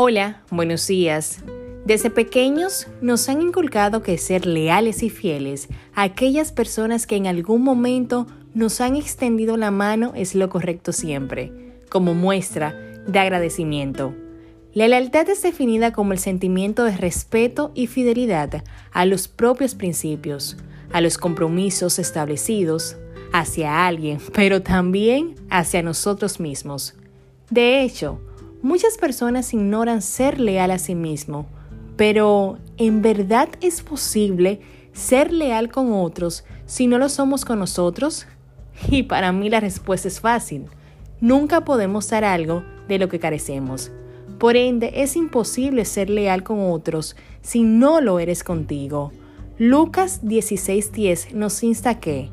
Hola, buenos días. Desde pequeños nos han inculcado que ser leales y fieles a aquellas personas que en algún momento nos han extendido la mano es lo correcto siempre, como muestra de agradecimiento. La lealtad es definida como el sentimiento de respeto y fidelidad a los propios principios, a los compromisos establecidos hacia alguien, pero también hacia nosotros mismos. De hecho, Muchas personas ignoran ser leal a sí mismo, pero ¿en verdad es posible ser leal con otros si no lo somos con nosotros? Y para mí la respuesta es fácil. Nunca podemos dar algo de lo que carecemos. Por ende, es imposible ser leal con otros si no lo eres contigo. Lucas 16:10 nos insta que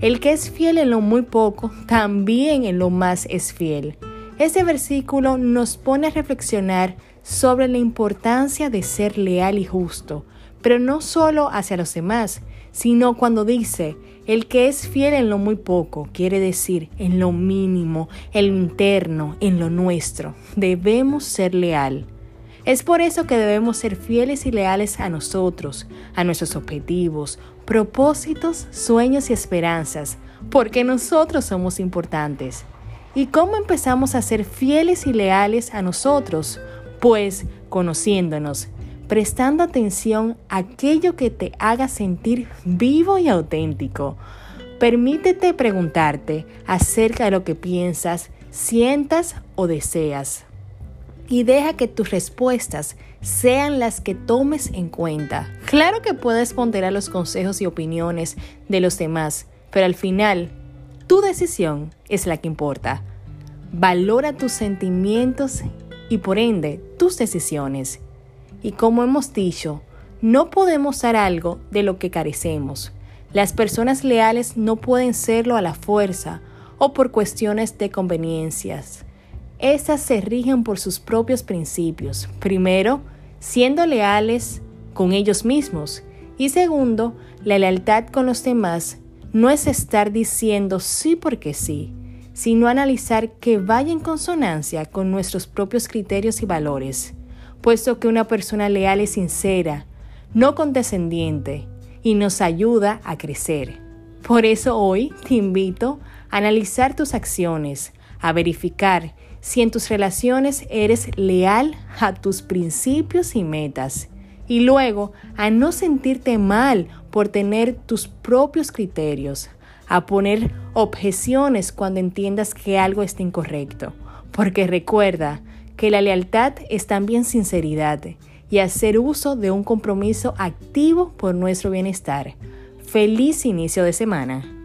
el que es fiel en lo muy poco, también en lo más es fiel. Este versículo nos pone a reflexionar sobre la importancia de ser leal y justo, pero no solo hacia los demás, sino cuando dice, el que es fiel en lo muy poco, quiere decir en lo mínimo, en lo interno, en lo nuestro. Debemos ser leal. Es por eso que debemos ser fieles y leales a nosotros, a nuestros objetivos, propósitos, sueños y esperanzas, porque nosotros somos importantes. ¿Y cómo empezamos a ser fieles y leales a nosotros? Pues conociéndonos, prestando atención a aquello que te haga sentir vivo y auténtico. Permítete preguntarte acerca de lo que piensas, sientas o deseas. Y deja que tus respuestas sean las que tomes en cuenta. Claro que puedes ponderar los consejos y opiniones de los demás, pero al final tu decisión es la que importa. Valora tus sentimientos y por ende tus decisiones. Y como hemos dicho, no podemos dar algo de lo que carecemos. Las personas leales no pueden serlo a la fuerza o por cuestiones de conveniencias. Esas se rigen por sus propios principios. Primero, siendo leales con ellos mismos. Y segundo, la lealtad con los demás no es estar diciendo sí porque sí, sino analizar que vaya en consonancia con nuestros propios criterios y valores, puesto que una persona leal es sincera, no condescendiente, y nos ayuda a crecer. Por eso hoy te invito a analizar tus acciones, a verificar si en tus relaciones eres leal a tus principios y metas y luego a no sentirte mal por tener tus propios criterios, a poner objeciones cuando entiendas que algo está incorrecto, porque recuerda que la lealtad es también sinceridad y hacer uso de un compromiso activo por nuestro bienestar. Feliz inicio de semana.